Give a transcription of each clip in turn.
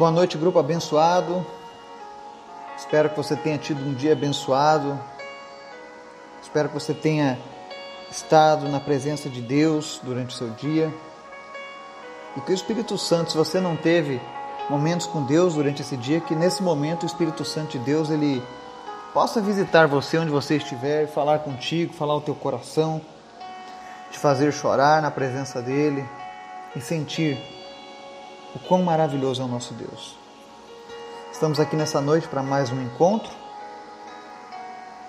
Boa noite, grupo abençoado. Espero que você tenha tido um dia abençoado. Espero que você tenha estado na presença de Deus durante o seu dia. E que o Espírito Santo, se você não teve momentos com Deus durante esse dia, que nesse momento o Espírito Santo de Deus ele possa visitar você onde você estiver, falar contigo, falar o teu coração, te fazer chorar na presença dele e sentir o quão maravilhoso é o nosso Deus. Estamos aqui nessa noite para mais um encontro,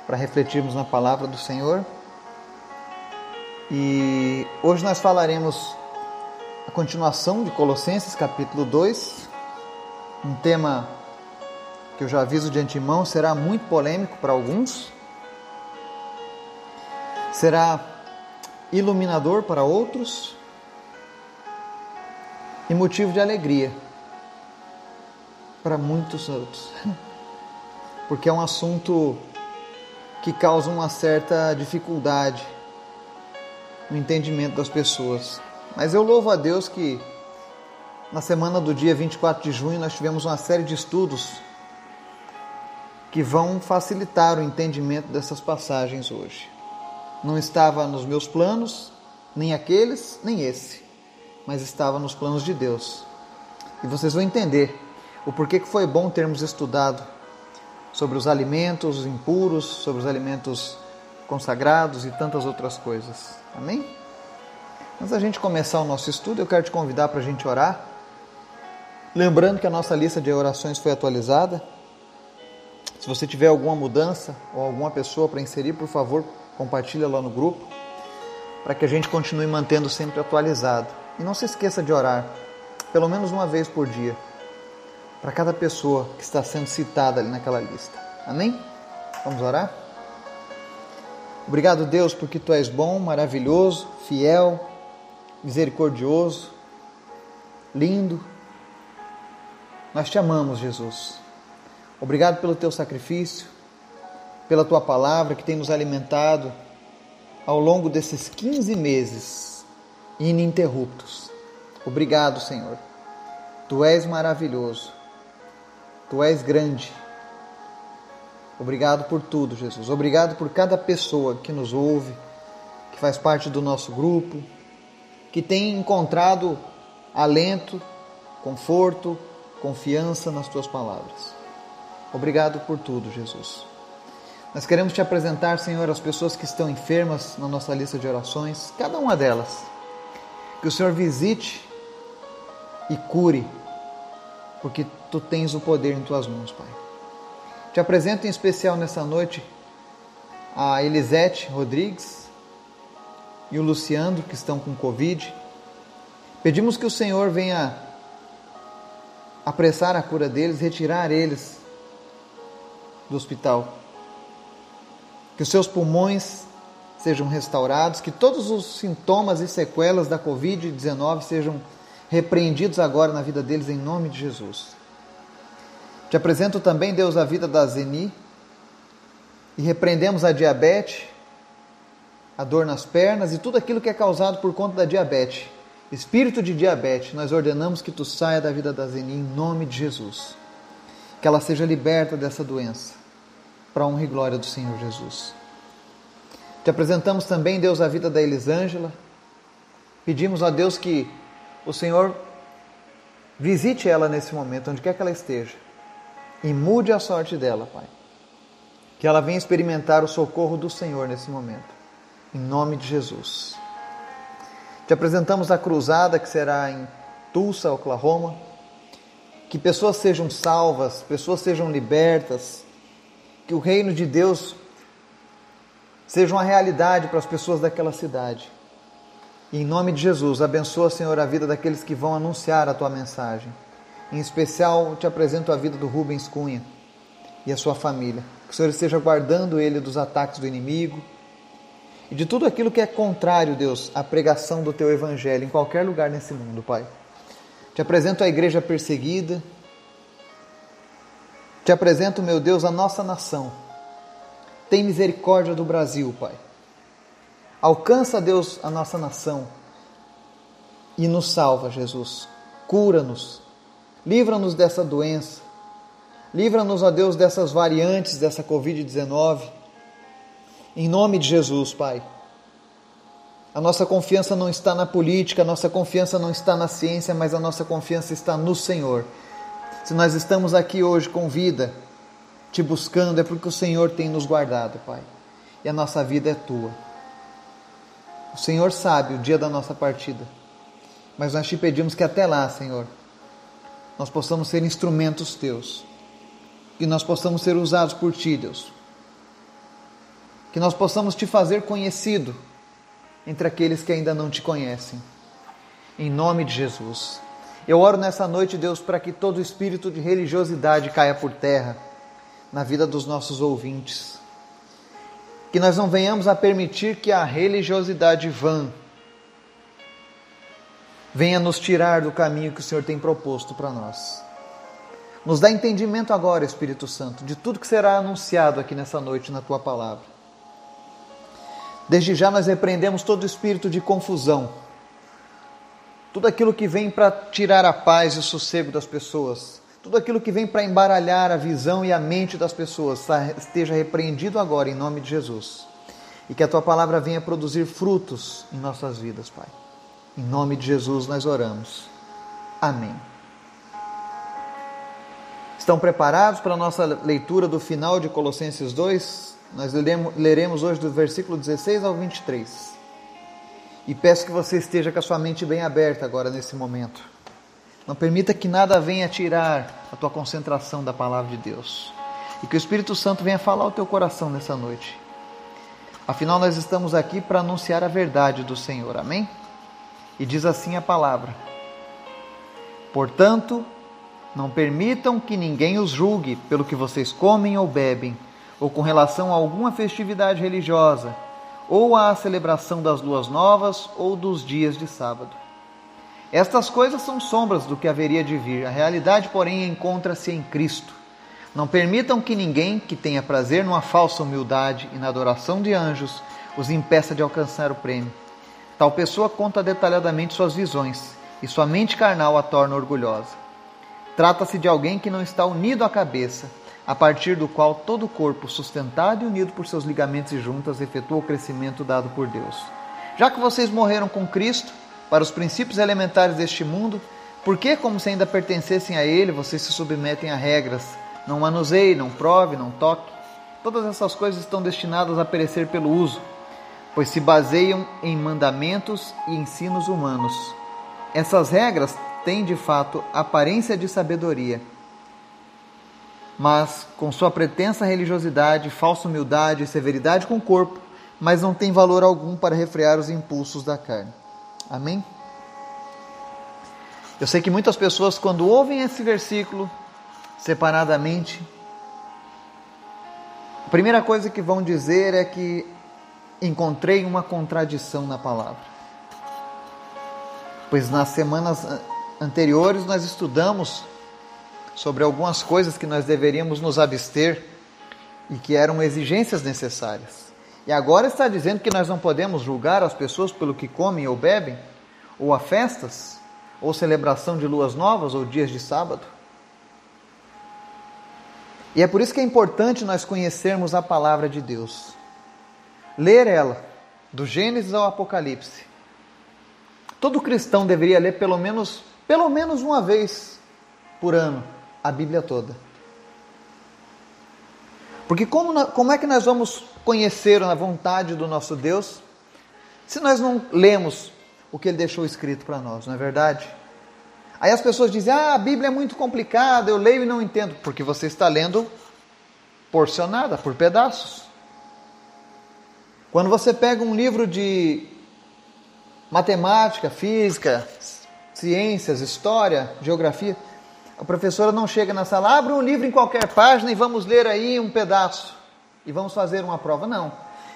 para refletirmos na palavra do Senhor. E hoje nós falaremos a continuação de Colossenses capítulo 2, um tema que eu já aviso de antemão será muito polêmico para alguns, será iluminador para outros e motivo de alegria para muitos outros, porque é um assunto que causa uma certa dificuldade no entendimento das pessoas. Mas eu louvo a Deus que na semana do dia 24 de junho nós tivemos uma série de estudos que vão facilitar o entendimento dessas passagens hoje. Não estava nos meus planos, nem aqueles, nem esse, mas estava nos planos de Deus. E vocês vão entender o porquê que foi bom termos estudado sobre os alimentos impuros, sobre os alimentos consagrados e tantas outras coisas. Amém? Antes da gente começar o nosso estudo, eu quero te convidar para a gente orar. Lembrando que a nossa lista de orações foi atualizada. Se você tiver alguma mudança ou alguma pessoa para inserir, por favor, compartilha lá no grupo, para que a gente continue mantendo sempre atualizado. E não se esqueça de orar, pelo menos uma vez por dia para cada pessoa que está sendo citada ali naquela lista. Amém? Vamos orar? Obrigado, Deus, porque tu és bom, maravilhoso, fiel, misericordioso, lindo. Nós te amamos, Jesus. Obrigado pelo teu sacrifício, pela tua palavra que tem nos alimentado ao longo desses 15 meses ininterruptos. Obrigado, Senhor. Tu és maravilhoso. Tu és grande. Obrigado por tudo, Jesus. Obrigado por cada pessoa que nos ouve, que faz parte do nosso grupo, que tem encontrado alento, conforto, confiança nas tuas palavras. Obrigado por tudo, Jesus. Nós queremos te apresentar, Senhor, as pessoas que estão enfermas na nossa lista de orações, cada uma delas. Que o Senhor visite e cure porque tu tens o poder em tuas mãos, Pai. Te apresento em especial nessa noite a Elisete Rodrigues e o Luciano, que estão com Covid. Pedimos que o Senhor venha apressar a cura deles, retirar eles do hospital. Que os seus pulmões sejam restaurados, que todos os sintomas e sequelas da Covid-19 sejam repreendidos agora na vida deles em nome de Jesus. Te apresento também, Deus, a vida da Zeni e repreendemos a diabetes, a dor nas pernas e tudo aquilo que é causado por conta da diabetes. Espírito de diabetes, nós ordenamos que tu saia da vida da Zeni em nome de Jesus. Que ela seja liberta dessa doença, para honra e glória do Senhor Jesus. Te apresentamos também, Deus, a vida da Elisângela. Pedimos a Deus que o Senhor visite ela nesse momento, onde quer que ela esteja, e mude a sorte dela, Pai. Que ela venha experimentar o socorro do Senhor nesse momento, em nome de Jesus. Te apresentamos a cruzada que será em Tulsa, Oklahoma. Que pessoas sejam salvas, pessoas sejam libertas, que o reino de Deus seja uma realidade para as pessoas daquela cidade. E em nome de Jesus, abençoa, Senhor, a vida daqueles que vão anunciar a tua mensagem. Em especial, te apresento a vida do Rubens Cunha e a sua família. Que o Senhor esteja guardando ele dos ataques do inimigo e de tudo aquilo que é contrário, Deus, à pregação do teu evangelho em qualquer lugar nesse mundo, Pai. Te apresento a igreja perseguida. Te apresento, meu Deus, a nossa nação. Tem misericórdia do Brasil, Pai. Alcança, Deus, a nossa nação e nos salva, Jesus. Cura-nos. Livra-nos dessa doença. Livra-nos, ó Deus, dessas variantes dessa Covid-19. Em nome de Jesus, Pai. A nossa confiança não está na política, a nossa confiança não está na ciência, mas a nossa confiança está no Senhor. Se nós estamos aqui hoje com vida, te buscando, é porque o Senhor tem nos guardado, Pai. E a nossa vida é tua. O Senhor sabe o dia da nossa partida. Mas nós te pedimos que até lá, Senhor, nós possamos ser instrumentos teus. Que nós possamos ser usados por ti, Deus. Que nós possamos te fazer conhecido entre aqueles que ainda não te conhecem. Em nome de Jesus. Eu oro nessa noite, Deus, para que todo espírito de religiosidade caia por terra na vida dos nossos ouvintes. Que nós não venhamos a permitir que a religiosidade vã venha nos tirar do caminho que o Senhor tem proposto para nós. Nos dá entendimento agora, Espírito Santo, de tudo que será anunciado aqui nessa noite na tua palavra. Desde já nós repreendemos todo espírito de confusão, tudo aquilo que vem para tirar a paz e o sossego das pessoas, tudo aquilo que vem para embaralhar a visão e a mente das pessoas, esteja repreendido agora em nome de Jesus. E que a tua palavra venha produzir frutos em nossas vidas, Pai. Em nome de Jesus nós oramos. Amém. Estão preparados para a nossa leitura do final de Colossenses 2? Nós leremos hoje do versículo 16 ao 23. E peço que você esteja com a sua mente bem aberta agora nesse momento. Não permita que nada venha tirar a tua concentração da palavra de Deus. E que o Espírito Santo venha falar ao teu coração nessa noite. Afinal, nós estamos aqui para anunciar a verdade do Senhor. Amém? E diz assim a palavra: Portanto, não permitam que ninguém os julgue pelo que vocês comem ou bebem ou com relação a alguma festividade religiosa, ou à celebração das luas novas ou dos dias de sábado. Estas coisas são sombras do que haveria de vir, a realidade, porém, encontra-se em Cristo. Não permitam que ninguém que tenha prazer numa falsa humildade e na adoração de anjos os impeça de alcançar o prêmio. Tal pessoa conta detalhadamente suas visões e sua mente carnal a torna orgulhosa. Trata-se de alguém que não está unido à cabeça a partir do qual todo o corpo, sustentado e unido por seus ligamentos e juntas, efetua o crescimento dado por Deus. Já que vocês morreram com Cristo para os princípios elementares deste mundo, por que, como se ainda pertencessem a Ele, vocês se submetem a regras? Não manuseie, não prove, não toque. Todas essas coisas estão destinadas a perecer pelo uso, pois se baseiam em mandamentos e ensinos humanos. Essas regras têm, de fato, aparência de sabedoria mas com sua pretensa religiosidade, falsa humildade e severidade com o corpo, mas não tem valor algum para refrear os impulsos da carne. Amém? Eu sei que muitas pessoas, quando ouvem esse versículo separadamente, a primeira coisa que vão dizer é que encontrei uma contradição na palavra. Pois nas semanas anteriores nós estudamos sobre algumas coisas que nós deveríamos nos abster e que eram exigências necessárias. E agora está dizendo que nós não podemos julgar as pessoas pelo que comem ou bebem, ou a festas, ou celebração de luas novas ou dias de sábado. E é por isso que é importante nós conhecermos a palavra de Deus. Ler ela, do Gênesis ao Apocalipse. Todo cristão deveria ler pelo menos, pelo menos uma vez por ano a Bíblia toda. Porque como, como é que nós vamos conhecer a vontade do nosso Deus se nós não lemos o que ele deixou escrito para nós, não é verdade? Aí as pessoas dizem: ah, a Bíblia é muito complicada, eu leio e não entendo. Porque você está lendo porcionada, por pedaços. Quando você pega um livro de matemática, física, ciências, história, geografia, a professora não chega na sala, abre um livro em qualquer página e vamos ler aí um pedaço e vamos fazer uma prova. Não.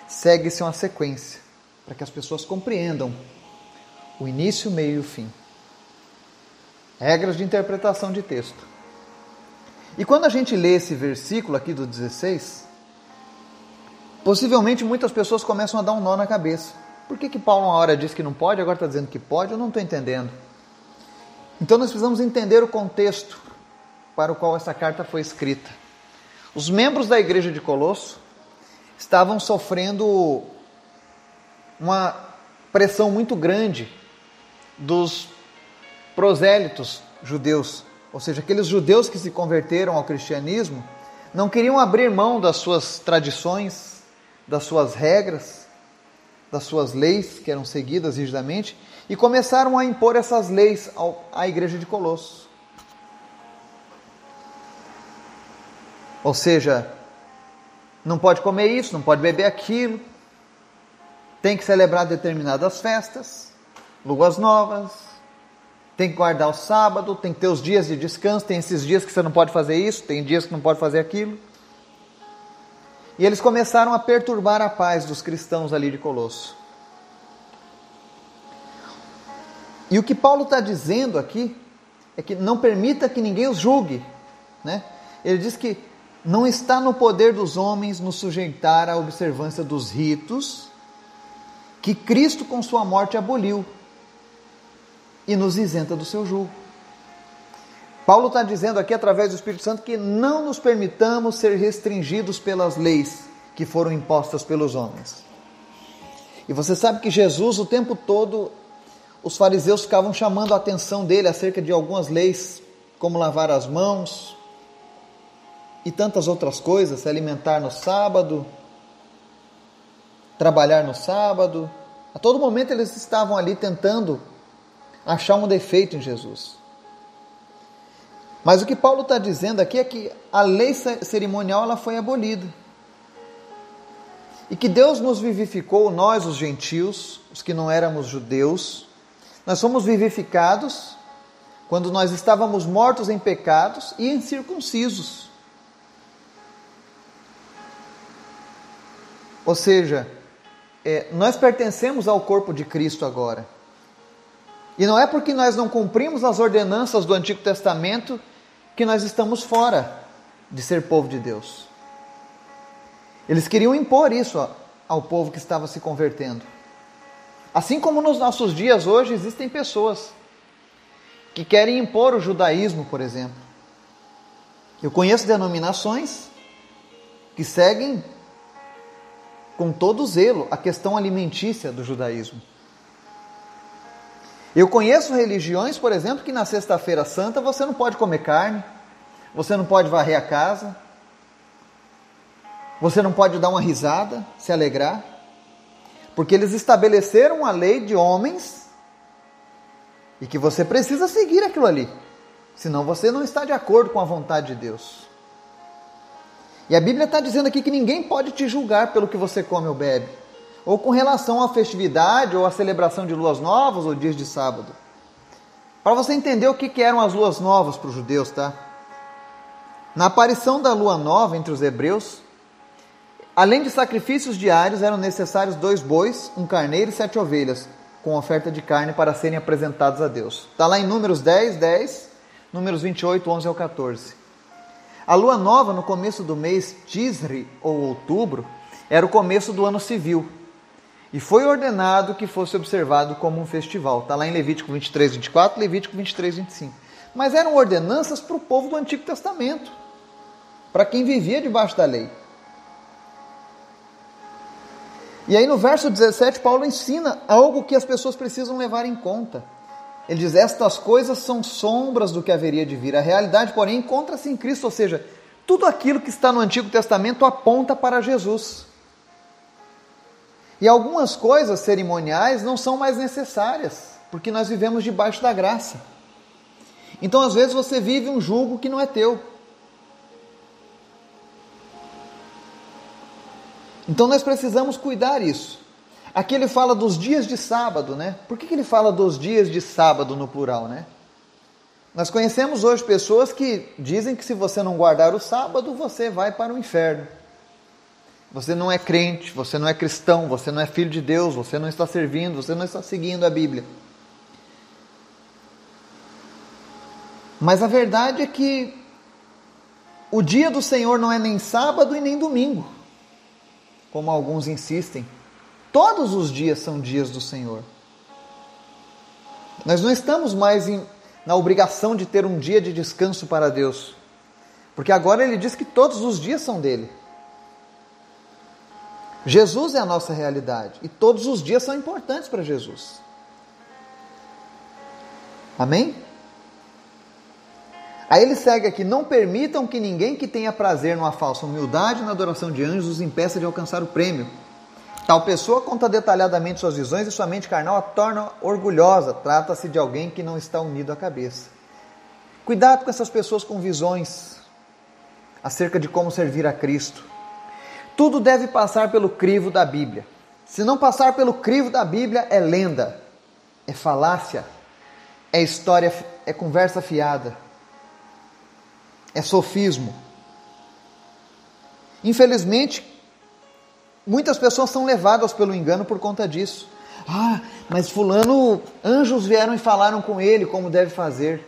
Segue-se uma sequência para que as pessoas compreendam o início, o meio e o fim. Regras de interpretação de texto. E quando a gente lê esse versículo aqui do 16, possivelmente muitas pessoas começam a dar um nó na cabeça. Por que, que Paulo uma hora diz que não pode, agora está dizendo que pode? Eu não estou entendendo. Então nós precisamos entender o contexto para o qual essa carta foi escrita. Os membros da igreja de Colosso estavam sofrendo uma pressão muito grande dos prosélitos judeus, ou seja, aqueles judeus que se converteram ao cristianismo, não queriam abrir mão das suas tradições, das suas regras, das suas leis que eram seguidas rigidamente e começaram a impor essas leis à igreja de Colossos. Ou seja, não pode comer isso, não pode beber aquilo, tem que celebrar determinadas festas, luas novas, tem que guardar o sábado, tem que ter os dias de descanso, tem esses dias que você não pode fazer isso, tem dias que não pode fazer aquilo. E eles começaram a perturbar a paz dos cristãos ali de Colosso. E o que Paulo está dizendo aqui é que não permita que ninguém os julgue. Né? Ele diz que não está no poder dos homens nos sujeitar à observância dos ritos que Cristo com sua morte aboliu e nos isenta do seu julgo. Paulo está dizendo aqui, através do Espírito Santo, que não nos permitamos ser restringidos pelas leis que foram impostas pelos homens. E você sabe que Jesus, o tempo todo, os fariseus ficavam chamando a atenção dele acerca de algumas leis, como lavar as mãos e tantas outras coisas, se alimentar no sábado, trabalhar no sábado. A todo momento eles estavam ali tentando achar um defeito em Jesus. Mas o que Paulo está dizendo aqui é que a lei cerimonial ela foi abolida. E que Deus nos vivificou, nós os gentios, os que não éramos judeus, nós fomos vivificados quando nós estávamos mortos em pecados e incircuncisos. Ou seja, é, nós pertencemos ao corpo de Cristo agora. E não é porque nós não cumprimos as ordenanças do Antigo Testamento que nós estamos fora de ser povo de Deus. Eles queriam impor isso ao povo que estava se convertendo. Assim como nos nossos dias hoje existem pessoas que querem impor o judaísmo, por exemplo. Eu conheço denominações que seguem com todo zelo a questão alimentícia do judaísmo. Eu conheço religiões, por exemplo, que na Sexta-feira Santa você não pode comer carne, você não pode varrer a casa, você não pode dar uma risada, se alegrar, porque eles estabeleceram uma lei de homens e que você precisa seguir aquilo ali, senão você não está de acordo com a vontade de Deus. E a Bíblia está dizendo aqui que ninguém pode te julgar pelo que você come ou bebe, ou com relação à festividade ou à celebração de luas novas ou dias de sábado. Para você entender o que eram as luas novas para os judeus, tá? Na aparição da lua nova entre os hebreus, além de sacrifícios diários, eram necessários dois bois, um carneiro e sete ovelhas, com oferta de carne para serem apresentados a Deus. Está lá em Números 10, 10, Números 28, 11 ao 14. A lua nova, no começo do mês Tisri, ou outubro, era o começo do ano civil. E foi ordenado que fosse observado como um festival. Está lá em Levítico 23, 24, Levítico 23, 25. Mas eram ordenanças para o povo do Antigo Testamento, para quem vivia debaixo da lei. E aí no verso 17, Paulo ensina algo que as pessoas precisam levar em conta. Ele diz: Estas coisas são sombras do que haveria de vir. A realidade, porém, encontra-se em Cristo. Ou seja, tudo aquilo que está no Antigo Testamento aponta para Jesus. E algumas coisas cerimoniais não são mais necessárias, porque nós vivemos debaixo da graça. Então, às vezes, você vive um julgo que não é teu. Então, nós precisamos cuidar isso. Aqui ele fala dos dias de sábado, né? Por que, que ele fala dos dias de sábado no plural, né? Nós conhecemos hoje pessoas que dizem que se você não guardar o sábado, você vai para o inferno. Você não é crente, você não é cristão, você não é filho de Deus, você não está servindo, você não está seguindo a Bíblia. Mas a verdade é que o dia do Senhor não é nem sábado e nem domingo, como alguns insistem. Todos os dias são dias do Senhor. Nós não estamos mais em, na obrigação de ter um dia de descanso para Deus. Porque agora ele diz que todos os dias são dele. Jesus é a nossa realidade e todos os dias são importantes para Jesus. Amém? Aí ele segue aqui: não permitam que ninguém que tenha prazer numa falsa humildade na adoração de anjos os impeça de alcançar o prêmio. Tal pessoa conta detalhadamente suas visões e sua mente carnal a torna orgulhosa. Trata-se de alguém que não está unido à cabeça. Cuidado com essas pessoas com visões acerca de como servir a Cristo. Tudo deve passar pelo crivo da Bíblia. Se não passar pelo crivo da Bíblia, é lenda, é falácia, é história, é conversa fiada, é sofismo. Infelizmente, Muitas pessoas são levadas pelo engano por conta disso. Ah, mas fulano, anjos vieram e falaram com ele como deve fazer.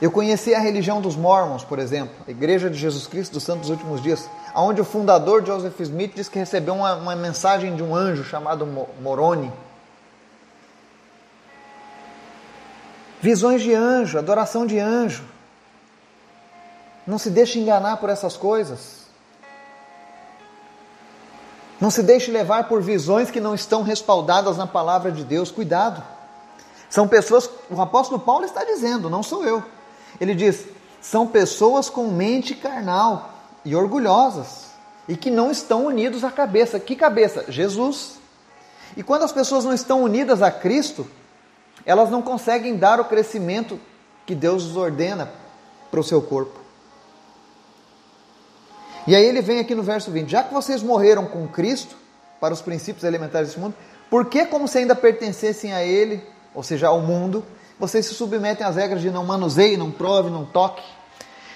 Eu conheci a religião dos Mormons, por exemplo, a Igreja de Jesus Cristo dos Santos Últimos Dias, onde o fundador Joseph Smith diz que recebeu uma, uma mensagem de um anjo chamado Moroni. Visões de anjo, adoração de anjo. Não se deixe enganar por essas coisas. Não se deixe levar por visões que não estão respaldadas na palavra de Deus. Cuidado. São pessoas, o apóstolo Paulo está dizendo, não sou eu. Ele diz: são pessoas com mente carnal e orgulhosas e que não estão unidos à cabeça. Que cabeça? Jesus. E quando as pessoas não estão unidas a Cristo, elas não conseguem dar o crescimento que Deus ordena para o seu corpo. E aí ele vem aqui no verso 20: Já que vocês morreram com Cristo para os princípios elementares desse mundo, por que, como se ainda pertencessem a Ele, ou seja, ao mundo, vocês se submetem às regras de não manuseie, não prove, não toque?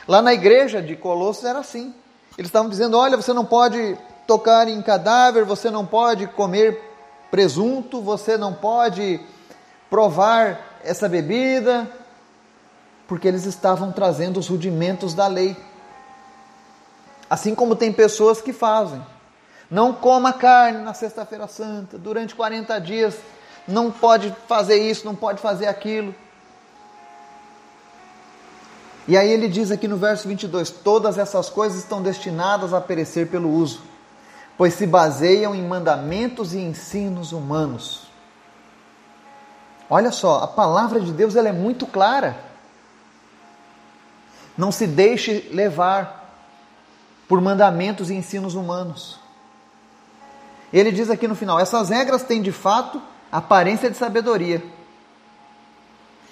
Lá na igreja de Colossos era assim. Eles estavam dizendo: olha, você não pode tocar em cadáver, você não pode comer presunto, você não pode provar essa bebida, porque eles estavam trazendo os rudimentos da lei. Assim como tem pessoas que fazem. Não coma carne na Sexta-feira Santa, durante 40 dias, não pode fazer isso, não pode fazer aquilo. E aí ele diz aqui no verso 22: Todas essas coisas estão destinadas a perecer pelo uso, pois se baseiam em mandamentos e ensinos humanos. Olha só, a palavra de Deus ela é muito clara. Não se deixe levar por mandamentos e ensinos humanos. Ele diz aqui no final: essas regras têm de fato aparência de sabedoria.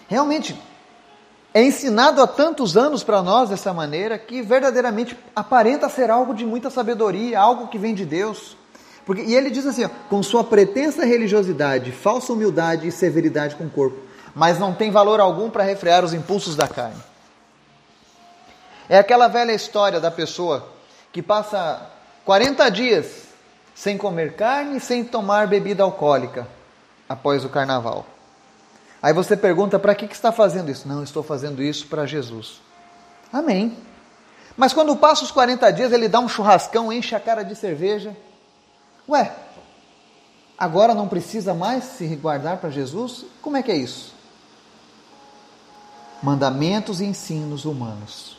Realmente, é ensinado há tantos anos para nós dessa maneira que verdadeiramente aparenta ser algo de muita sabedoria, algo que vem de Deus. Porque, e ele diz assim: ó, com sua pretensa religiosidade, falsa humildade e severidade com o corpo, mas não tem valor algum para refrear os impulsos da carne. É aquela velha história da pessoa que passa 40 dias sem comer carne, sem tomar bebida alcoólica após o carnaval. Aí você pergunta: para que, que está fazendo isso? Não, estou fazendo isso para Jesus. Amém. Mas quando passa os 40 dias, ele dá um churrascão, enche a cara de cerveja. Ué, agora não precisa mais se guardar para Jesus? Como é que é isso? Mandamentos e ensinos humanos.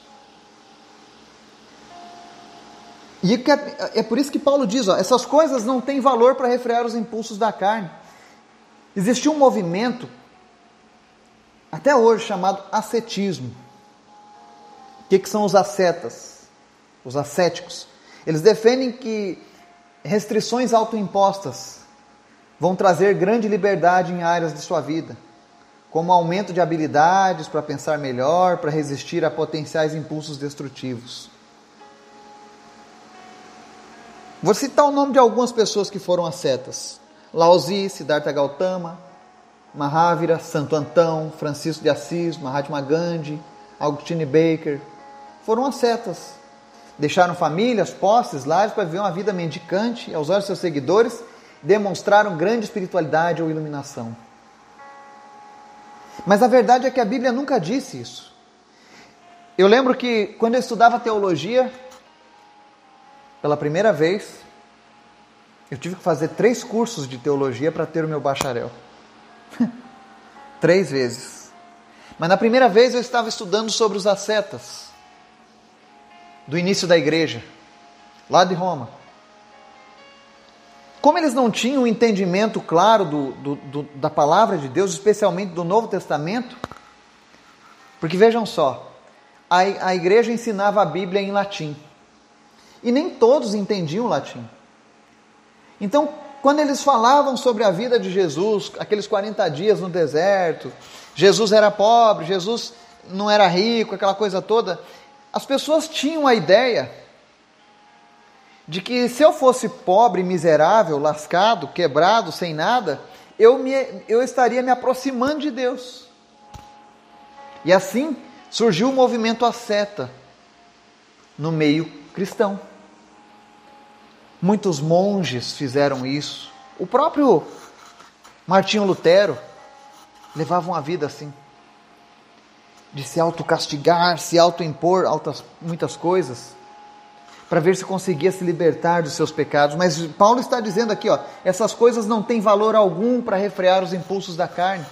E é, é por isso que Paulo diz: ó, essas coisas não têm valor para refrear os impulsos da carne. Existe um movimento, até hoje, chamado ascetismo. O que, que são os ascetas? Os ascéticos. Eles defendem que restrições autoimpostas vão trazer grande liberdade em áreas de sua vida, como aumento de habilidades para pensar melhor, para resistir a potenciais impulsos destrutivos. Vou citar o nome de algumas pessoas que foram ascetas: Laozi, Siddhartha Gautama, Mahavira, Santo Antão, Francisco de Assis, Mahatma Gandhi, Augustine Baker. Foram ascetas. Deixaram famílias, posses, lares para viver uma vida mendicante aos olhos de seus seguidores, demonstraram grande espiritualidade ou iluminação. Mas a verdade é que a Bíblia nunca disse isso. Eu lembro que quando eu estudava teologia, pela primeira vez, eu tive que fazer três cursos de teologia para ter o meu bacharel. Três vezes. Mas na primeira vez eu estava estudando sobre os ascetas do início da igreja, lá de Roma. Como eles não tinham um entendimento claro do, do, do, da palavra de Deus, especialmente do Novo Testamento, porque vejam só, a, a igreja ensinava a Bíblia em latim. E nem todos entendiam latim. Então, quando eles falavam sobre a vida de Jesus, aqueles 40 dias no deserto, Jesus era pobre, Jesus não era rico, aquela coisa toda, as pessoas tinham a ideia de que se eu fosse pobre, miserável, lascado, quebrado, sem nada, eu, me, eu estaria me aproximando de Deus. E assim surgiu o movimento asceta no meio cristão. Muitos monges fizeram isso. O próprio Martinho Lutero levava uma vida assim, de se autocastigar, se autoimpor altas, muitas coisas, para ver se conseguia se libertar dos seus pecados. Mas Paulo está dizendo aqui, ó, essas coisas não têm valor algum para refrear os impulsos da carne.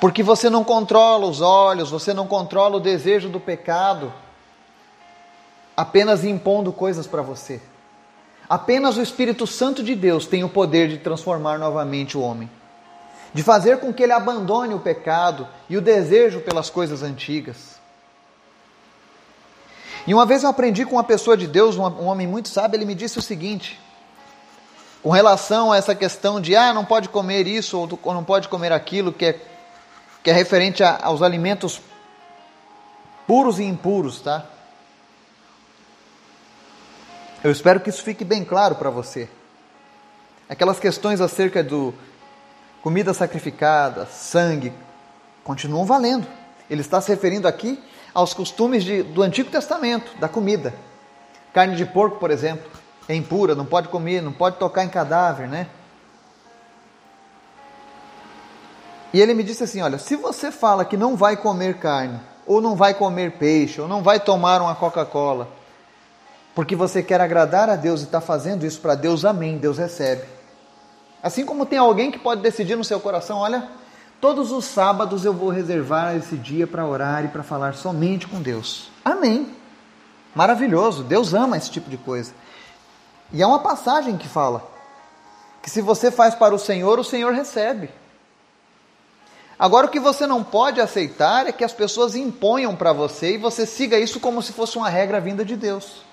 Porque você não controla os olhos, você não controla o desejo do pecado, apenas impondo coisas para você. Apenas o Espírito Santo de Deus tem o poder de transformar novamente o homem, de fazer com que ele abandone o pecado e o desejo pelas coisas antigas. E uma vez eu aprendi com uma pessoa de Deus, um homem muito sábio, ele me disse o seguinte: com relação a essa questão de ah, não pode comer isso ou não pode comer aquilo, que é que é referente a, aos alimentos puros e impuros, tá? Eu espero que isso fique bem claro para você. Aquelas questões acerca do comida sacrificada, sangue, continuam valendo. Ele está se referindo aqui aos costumes de, do Antigo Testamento, da comida. Carne de porco, por exemplo, é impura, não pode comer, não pode tocar em cadáver, né? E ele me disse assim: Olha, se você fala que não vai comer carne, ou não vai comer peixe, ou não vai tomar uma Coca-Cola, porque você quer agradar a Deus e está fazendo isso para Deus, amém, Deus recebe. Assim como tem alguém que pode decidir no seu coração: Olha, todos os sábados eu vou reservar esse dia para orar e para falar somente com Deus. Amém. Maravilhoso, Deus ama esse tipo de coisa. E há uma passagem que fala que se você faz para o Senhor, o Senhor recebe. Agora, o que você não pode aceitar é que as pessoas imponham para você e você siga isso como se fosse uma regra vinda de Deus.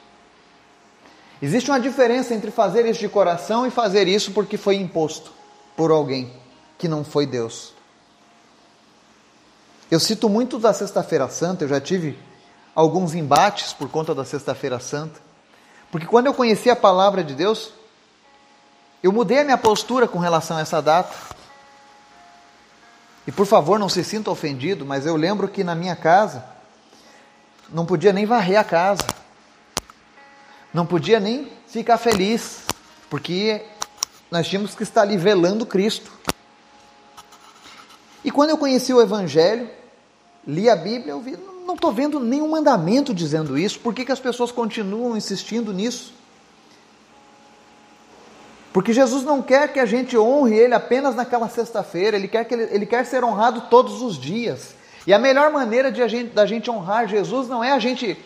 Existe uma diferença entre fazer isso de coração e fazer isso porque foi imposto por alguém que não foi Deus. Eu cito muito da Sexta-feira Santa, eu já tive alguns embates por conta da Sexta-feira Santa, porque quando eu conheci a palavra de Deus, eu mudei a minha postura com relação a essa data. E por favor, não se sinta ofendido, mas eu lembro que na minha casa não podia nem varrer a casa. Não podia nem ficar feliz, porque nós tínhamos que estar ali velando Cristo. E quando eu conheci o Evangelho, li a Bíblia, eu vi, não estou vendo nenhum mandamento dizendo isso, por que, que as pessoas continuam insistindo nisso? Porque Jesus não quer que a gente honre Ele apenas naquela sexta-feira, ele quer, que ele, ele quer ser honrado todos os dias. E a melhor maneira de a gente, da gente honrar Jesus não é a gente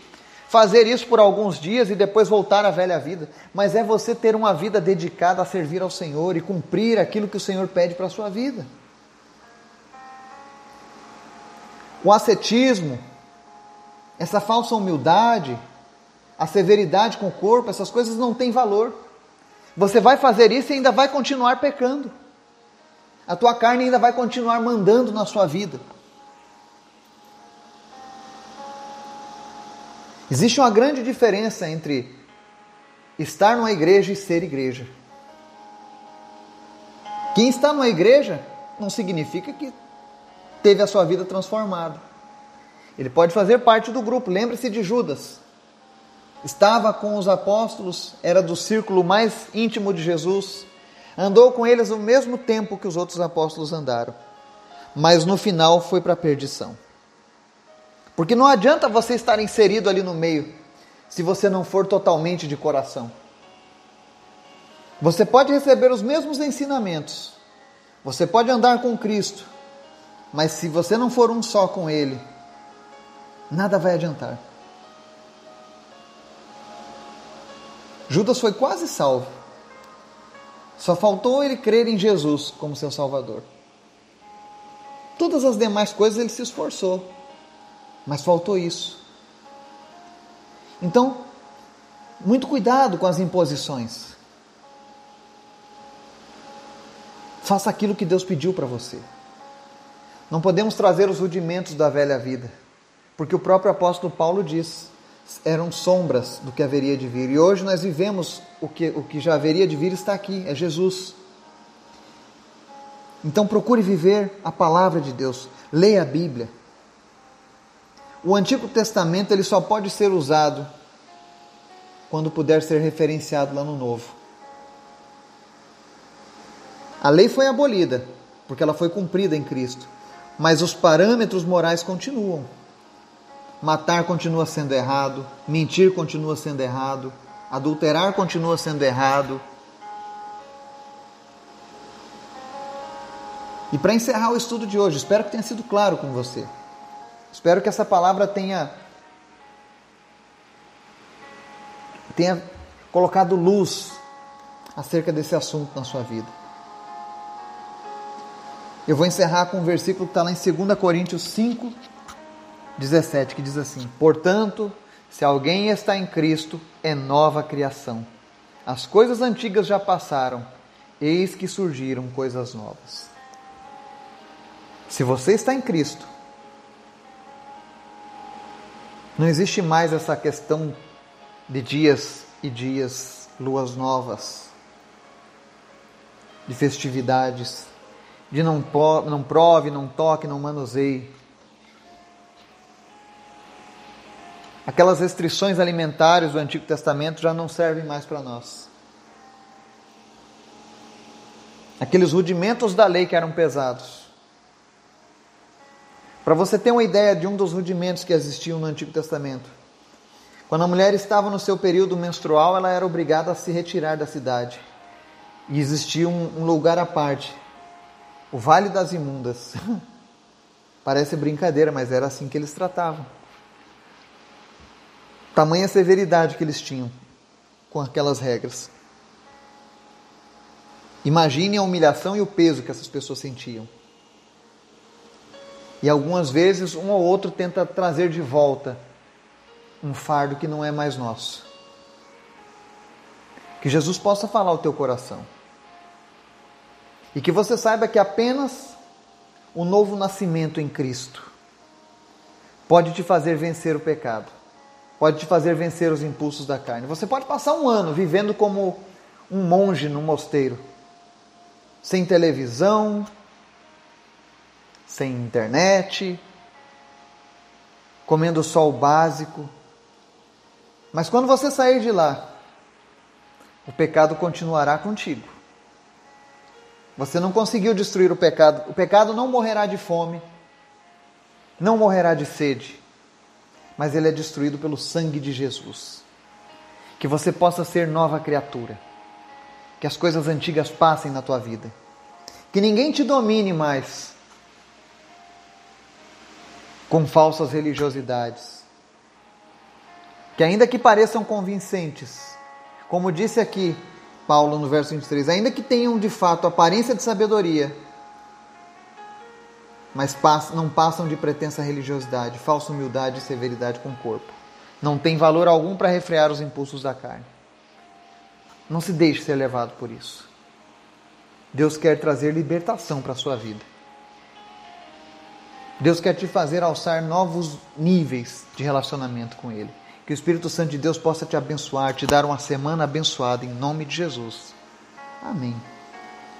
fazer isso por alguns dias e depois voltar à velha vida, mas é você ter uma vida dedicada a servir ao Senhor e cumprir aquilo que o Senhor pede para a sua vida. O ascetismo, essa falsa humildade, a severidade com o corpo, essas coisas não têm valor. Você vai fazer isso e ainda vai continuar pecando. A tua carne ainda vai continuar mandando na sua vida. Existe uma grande diferença entre estar numa igreja e ser igreja. Quem está numa igreja não significa que teve a sua vida transformada. Ele pode fazer parte do grupo. Lembre-se de Judas estava com os apóstolos, era do círculo mais íntimo de Jesus, andou com eles o mesmo tempo que os outros apóstolos andaram, mas no final foi para a perdição. Porque não adianta você estar inserido ali no meio, se você não for totalmente de coração. Você pode receber os mesmos ensinamentos, Você pode andar com Cristo, mas se você não for um só com Ele, nada vai adiantar. Judas foi quase salvo. Só faltou ele crer em Jesus como seu Salvador. Todas as demais coisas ele se esforçou, mas faltou isso. Então, muito cuidado com as imposições. Faça aquilo que Deus pediu para você. Não podemos trazer os rudimentos da velha vida, porque o próprio apóstolo Paulo diz: eram sombras do que haveria de vir. E hoje nós vivemos o que, o que já haveria de vir está aqui, é Jesus. Então procure viver a palavra de Deus, leia a Bíblia. O Antigo Testamento ele só pode ser usado quando puder ser referenciado lá no Novo. A lei foi abolida, porque ela foi cumprida em Cristo, mas os parâmetros morais continuam. Matar continua sendo errado, mentir continua sendo errado, adulterar continua sendo errado, E para encerrar o estudo de hoje, espero que tenha sido claro com você. Espero que essa palavra tenha tenha colocado luz acerca desse assunto na sua vida. Eu vou encerrar com um versículo que está lá em 2 Coríntios 5, 17, que diz assim: Portanto, se alguém está em Cristo, é nova criação. As coisas antigas já passaram, eis que surgiram coisas novas. Se você está em Cristo, não existe mais essa questão de dias e dias, luas novas, de festividades, de não, não prove, não toque, não manuseie. Aquelas restrições alimentares do Antigo Testamento já não servem mais para nós. Aqueles rudimentos da lei que eram pesados para você ter uma ideia de um dos rudimentos que existiam no Antigo Testamento. Quando a mulher estava no seu período menstrual, ela era obrigada a se retirar da cidade. E existia um, um lugar à parte, o Vale das Imundas. Parece brincadeira, mas era assim que eles tratavam. Tamanha severidade que eles tinham com aquelas regras. Imagine a humilhação e o peso que essas pessoas sentiam. E algumas vezes um ou outro tenta trazer de volta um fardo que não é mais nosso. Que Jesus possa falar ao teu coração. E que você saiba que apenas o novo nascimento em Cristo pode te fazer vencer o pecado, pode te fazer vencer os impulsos da carne. Você pode passar um ano vivendo como um monge num mosteiro, sem televisão, sem internet, comendo só o básico. Mas quando você sair de lá, o pecado continuará contigo. Você não conseguiu destruir o pecado. O pecado não morrerá de fome, não morrerá de sede, mas ele é destruído pelo sangue de Jesus. Que você possa ser nova criatura. Que as coisas antigas passem na tua vida. Que ninguém te domine mais com falsas religiosidades, que ainda que pareçam convincentes, como disse aqui Paulo no verso 23, ainda que tenham de fato aparência de sabedoria, mas não passam de pretensa religiosidade, falsa humildade e severidade com o corpo. Não tem valor algum para refrear os impulsos da carne. Não se deixe ser levado por isso. Deus quer trazer libertação para a sua vida. Deus quer te fazer alçar novos níveis de relacionamento com Ele. Que o Espírito Santo de Deus possa te abençoar, te dar uma semana abençoada em nome de Jesus. Amém.